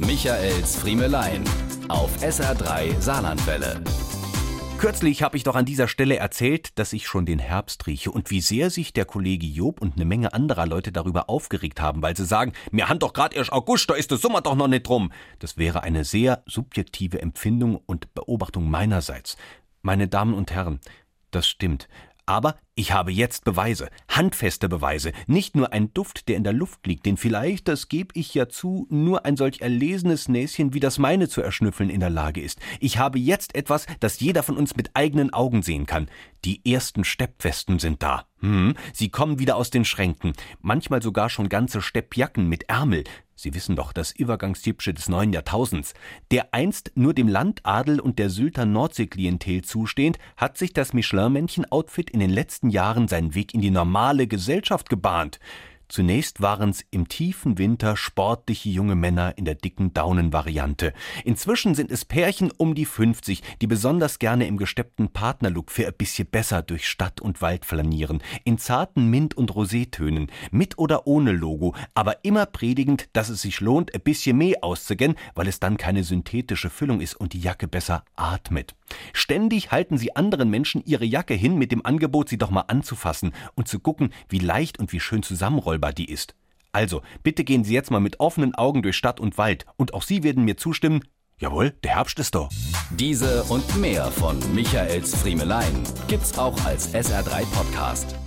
Michaels Friemelein auf SR3 Saarlandwelle. Kürzlich habe ich doch an dieser Stelle erzählt, dass ich schon den Herbst rieche und wie sehr sich der Kollege Job und eine Menge anderer Leute darüber aufgeregt haben, weil sie sagen, mir han doch grad erst August, da ist der Sommer doch noch nicht rum. Das wäre eine sehr subjektive Empfindung und Beobachtung meinerseits. Meine Damen und Herren, das stimmt. Aber ich habe jetzt Beweise, handfeste Beweise, nicht nur ein Duft, der in der Luft liegt, den vielleicht, das gebe ich ja zu, nur ein solch erlesenes Näschen wie das meine zu erschnüffeln in der Lage ist. Ich habe jetzt etwas, das jeder von uns mit eigenen Augen sehen kann. Die ersten Steppwesten sind da. Hm, sie kommen wieder aus den Schränken, manchmal sogar schon ganze Steppjacken mit Ärmel. Sie wissen doch, das Übergangsjipsche des neuen Jahrtausends. Der einst nur dem Landadel und der Sylter Nordseeklientel zustehend, hat sich das Michelin-Männchen-Outfit in den letzten Jahren seinen Weg in die normale Gesellschaft gebahnt. Zunächst waren's im tiefen Winter sportliche junge Männer in der dicken Daunenvariante. Inzwischen sind es Pärchen um die 50, die besonders gerne im gesteppten Partnerlook für ein bisschen besser durch Stadt und Wald flanieren, in zarten Mint- und Rosétönen, mit oder ohne Logo, aber immer predigend, dass es sich lohnt, ein bisschen mehr auszugehen, weil es dann keine synthetische Füllung ist und die Jacke besser atmet. Ständig halten sie anderen Menschen ihre Jacke hin mit dem Angebot, sie doch mal anzufassen und zu gucken, wie leicht und wie schön zusammenrollbar die ist. Also, bitte gehen Sie jetzt mal mit offenen Augen durch Stadt und Wald und auch Sie werden mir zustimmen, jawohl, der Herbst ist da. Diese und mehr von Michaels Friemelein gibt's auch als SR3 Podcast.